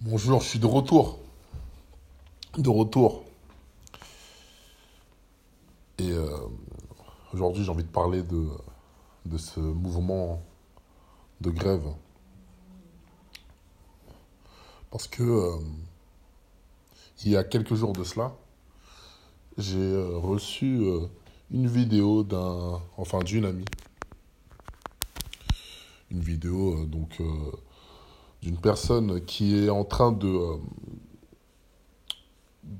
Bonjour, je suis de retour. De retour. Et euh, aujourd'hui, j'ai envie de parler de, ce mouvement de grève. Parce que euh, il y a quelques jours de cela, j'ai euh, reçu une vidéo d'un, enfin d'une amie. Une vidéo donc d'une personne qui est en train de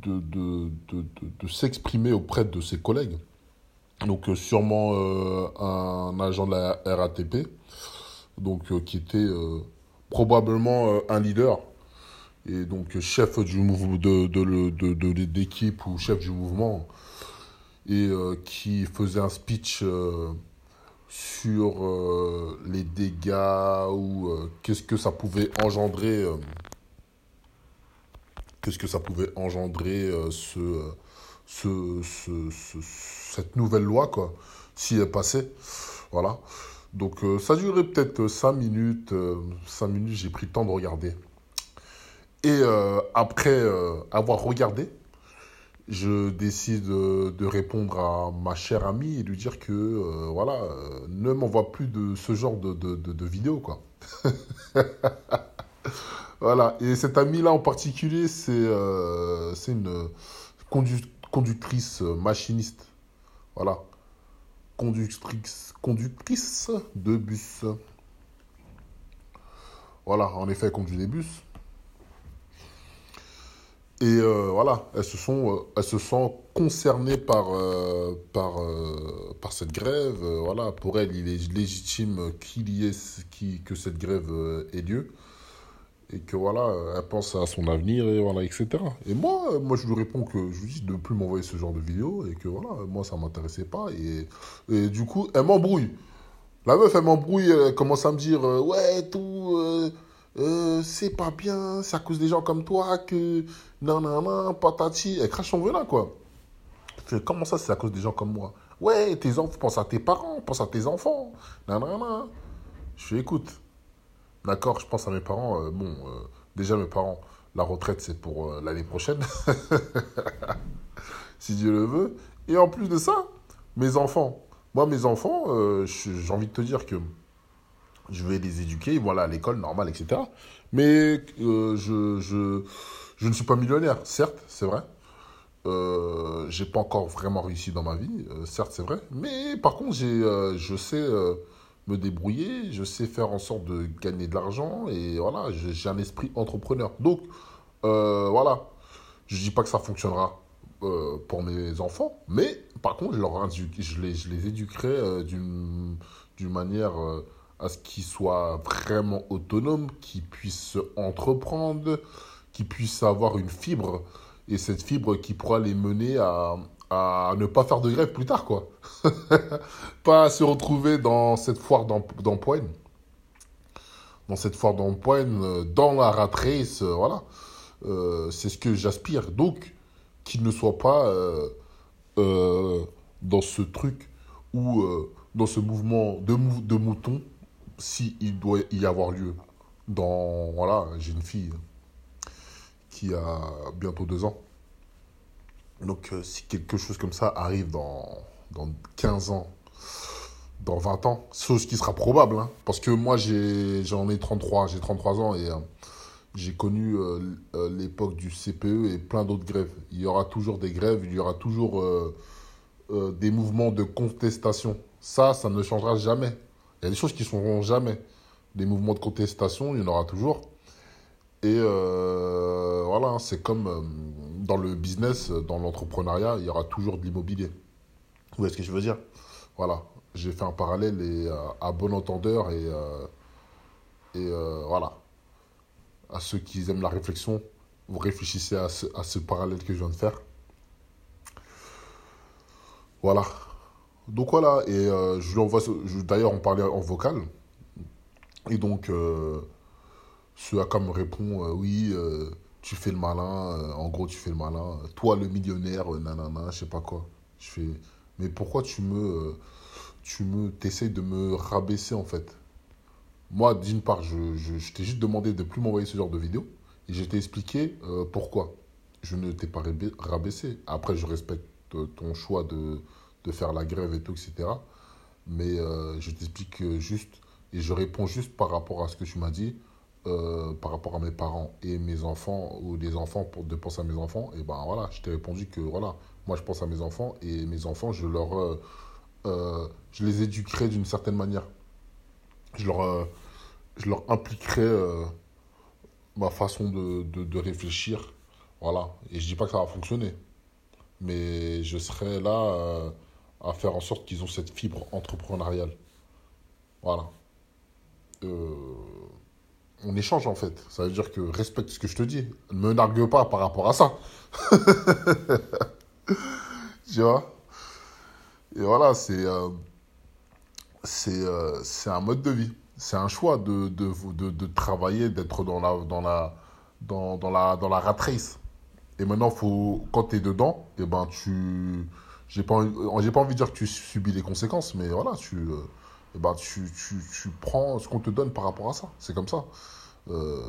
euh, s'exprimer auprès de ses collègues. Donc euh, sûrement euh, un agent de la RATP, donc qui était probablement un leader et donc chef du mouvement l'équipe ou chef du mouvement et qui faisait un speech sur euh, les dégâts ou euh, qu'est-ce que ça pouvait engendrer euh, qu'est-ce que ça pouvait engendrer ce, ce, ce- ce- cette nouvelle loi quoi si elle passait. Voilà. Donc ça durait peut-être 5 minutes 5 minutes j'ai pris le temps de regarder. Et après avoir regardé je décide euh, de répondre à ma chère amie et lui dire que euh, voilà euh, ne m'envoie plus de ce genre de, de, vidéos voilà. Et cette amie là en particulier c'est une condu- conductrice machiniste. Voilà. Conductrice conductrice de bus. Voilà. En effet elle conduit des bus et euh, voilà, elles se sont, euh, elles se concernées par, euh, par, par cette grève. Voilà, pour elles, il est légitime qu'il y ait, que cette grève ait lieu. Et que voilà, elle pense à son avenir, et voilà, etc. Et moi, moi, je lui réponds que je lui dis de ne plus m'envoyer ce genre de vidéos et que voilà, moi, ça ne m'intéressait pas. Et, et du coup, elle m'embrouille. La meuf, elle m'embrouille, elle commence à me dire Ouais, tout, euh, c'est pas bien, c'est à cause des gens comme toi que. Non, non, non, patati. Elle crache son venin, quoi. Comment ça, c'est à cause des gens comme moi? Ouais, tes enfants, pense à tes parents, pense à tes enfants. Non, non, non. Je fais Écoute, d'accord, je pense à mes parents. euh, bon, euh, déjà, mes parents, la retraite, c'est pour l'année prochaine, si Dieu le veut. Et en plus de ça, mes enfants. Moi, mes enfants, j'ai envie de te dire que je vais les éduquer, aller à l'école normale, etc. Mais euh, je, je, je ne suis pas millionnaire, certes, c'est vrai. Euh, j'ai pas encore vraiment réussi dans ma vie, euh, certes, c'est vrai. Mais par contre, j'ai, euh, je sais me débrouiller, je sais faire en sorte de gagner de l'argent et voilà, j'ai un esprit entrepreneur. Donc, voilà, je dis pas que ça fonctionnera pour mes enfants, mais par contre, je, leur je, les, je les éduquerai d'une manière à ce qu'ils soient vraiment autonomes, qu'ils puissent entreprendre, qu'ils puissent avoir une fibre, et cette fibre qui pourra les mener à, à ne pas faire de grève plus tard, quoi. pas se retrouver dans cette foire d'em- d'empoigne, dans cette foire d'empoigne, euh, dans la rat race, euh, voilà. Euh, c'est ce que j'aspire. Donc, qu'ils ne soient pas dans ce truc ou dans ce mouvement de, mou- de si il doit y avoir lieu. Dans, voilà, j'ai une fille qui a bientôt deux ans. Donc, euh, si quelque chose comme ça arrive dans, dans 15 ans, dans 20 ans, chose qui sera probable, hein, parce que moi, j'en ai 33, j'ai 33 ans et euh, j'ai connu euh, l'époque du CPE et plein d'autres grèves. Il y aura toujours des grèves, il y aura toujours des mouvements de contestation. Ça, ça ne changera jamais. Il y a des choses qui ne changeront jamais. Des mouvements de contestation, il y en aura toujours. Et euh, voilà, hein, c'est comme euh, dans le business, dans l'entrepreneuriat, il y aura toujours de l'immobilier. Vous voyez ce que je veux dire? Voilà, j'ai fait un parallèle et, euh, à bon entendeur et, et voilà. À ceux qui aiment la réflexion, vous réfléchissez à ce, à ce parallèle que je viens de faire. Voilà. Donc voilà, et euh, je lui envoie, d'ailleurs on parlait en vocal, et donc euh, ce quoi me répond, euh, oui, euh, tu fais le malin, en gros tu fais le malin, toi le millionnaire, nanana, je sais pas quoi. Je fais, mais pourquoi tu me, tu me, t'essayes de me rabaisser en fait? Moi, d'une part, je, je, je t'ai juste demandé de plus m'envoyer ce genre de vidéo, Et je t'ai expliqué pourquoi. Je ne t'ai pas rabaissé. Après, je respecte ton choix de, de, faire la grève et tout, etc. Mais euh, je t'explique juste, et je réponds juste par rapport à ce que tu m'as dit, euh, par rapport à mes parents et mes enfants, ou des enfants, pour de penser à mes enfants. Et ben voilà, je t'ai répondu que voilà, moi je pense à mes enfants, et mes enfants, je leur... je les éduquerai d'une certaine manière. Je leur, je leur impliquerai ma façon de, de, de, réfléchir. Voilà. Et je dis pas que ça va fonctionner. Mais je serai là euh, à faire en sorte qu'ils ont cette fibre entrepreneuriale. Voilà. Euh, on échange en fait. Ça veut dire que respecte ce que je te dis. Ne me nargue pas par rapport à ça. tu vois? Et voilà, c'est euh, c'est un mode de vie c'est un choix de, de, de, de travailler, d'être dans la, dans, la, dans, dans, la, dans la rat race. Et maintenant, faut, quand tu es dedans, et eh ben, tu. J'ai pas, envie, pas envie de dire que tu subis les conséquences, mais voilà, tu, euh, ben, tu, tu, tu prends ce qu'on te donne par rapport à ça. C'est comme ça. Euh,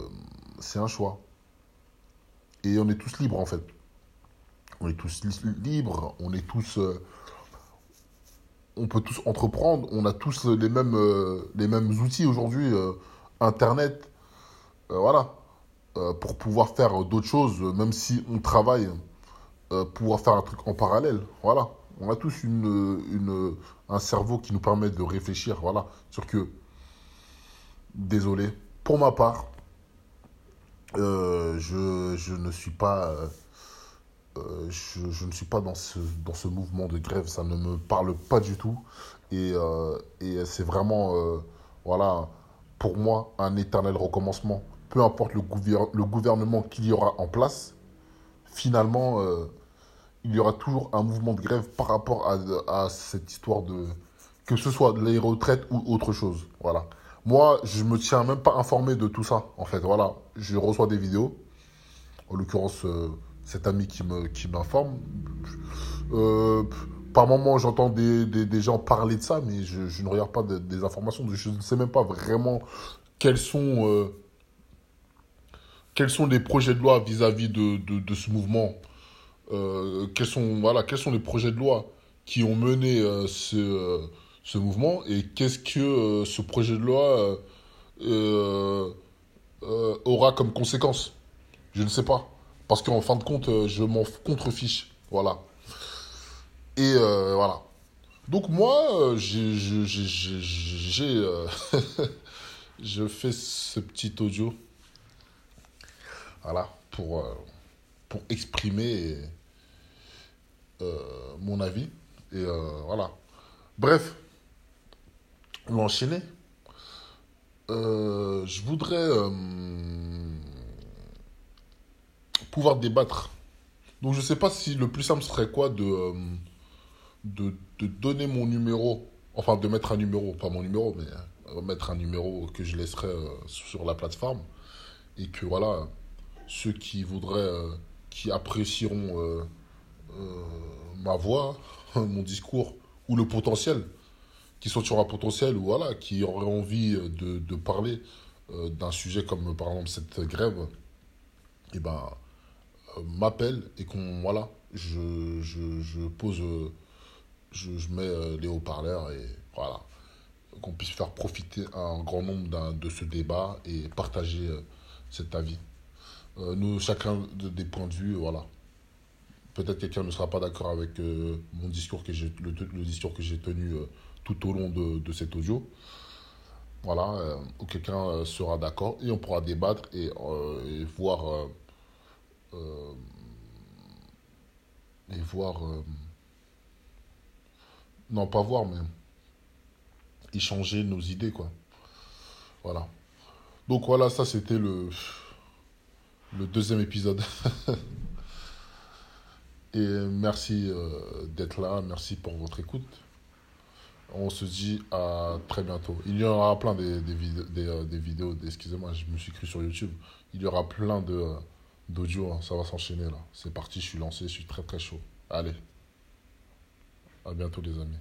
c'est un choix. Et on est tous libres, en fait. On est tous libres, on est tous. Euh, on peut tous entreprendre, on a tous les mêmes, euh, les mêmes outils aujourd'hui, euh, Internet, euh, voilà, pour pouvoir faire d'autres choses, même si on travaille, pouvoir faire un truc en parallèle, voilà. On a tous une, une, un cerveau qui nous permet de réfléchir, voilà, sur que, désolé, pour ma part, je, je, ne suis pas euh, je, je, ne suis pas dans ce, dans ce mouvement de grève, ça ne me parle pas du tout. Et, euh, et c'est vraiment, euh, voilà, pour moi, un éternel recommencement. Peu importe le, le gouvernement qu'il y aura en place, finalement, il y aura toujours un mouvement de grève par rapport à, à cette histoire de. que ce soit les retraites ou autre chose. Voilà. Moi, je me tiens même pas informé de tout ça, en fait. Voilà. Je reçois des vidéos. En l'occurrence cet ami qui me qui m'informe. Euh, par moments, j'entends des, des, des, gens parler de ça, mais je, je ne regarde pas des informations. Je ne sais même pas vraiment quels sont, euh, quels sont les projets de loi vis-à-vis de, de, ce mouvement. Euh, quels, sont, voilà, quels sont les projets de loi qui ont mené euh, ce, euh, ce mouvement et qu'est-ce que ce projet de loi aura comme conséquence? Je ne sais pas. Parce qu'en fin de compte, je m'en contrefiche. Voilà. Et voilà. Donc moi, j'ai... je fais ce petit audio. Voilà. Pour, pour exprimer mon avis. Et voilà. Bref. On enchaîner. je voudrais pouvoir débattre. Donc je sais pas si le plus simple serait quoi de, euh, de, de, donner mon numéro, enfin de mettre un numéro, pas mon numéro, mais euh, mettre un numéro que je laisserai euh, sur la plateforme. Et que voilà, ceux qui voudraient, qui apprécieront ma voix, mon discours, ou le potentiel, qui sont sur un potentiel, ou voilà, qui auraient envie de, de parler d'un sujet comme par exemple cette grève, eh ben m'appelle et qu'on voilà je, je, pose je, mets euh, les haut-parleurs et voilà. Qu'on puisse faire profiter un grand nombre de ce débat et partager euh, cet avis. Euh, nous chacun des points de vue voilà peut-être quelqu'un ne sera pas d'accord avec mon discours que j'ai le, discours que j'ai tenu tout au long de, de cet audio voilà ou quelqu'un sera d'accord et on pourra débattre et, et voir euh, et voir. Euh, non, pas voir, mais échanger nos idées, quoi. Voilà. Donc voilà, ça c'était le, le deuxième épisode. Et merci euh, d'être là, merci pour votre écoute. On se dit à très bientôt. Il y aura plein des, des, des, des vidéos, excusez-moi, je me suis cru sur YouTube. Il y aura plein de d'audio, hein, ça va s'enchaîner là. C'est parti, je suis lancé, je suis très très chaud. Allez. À bientôt les amis.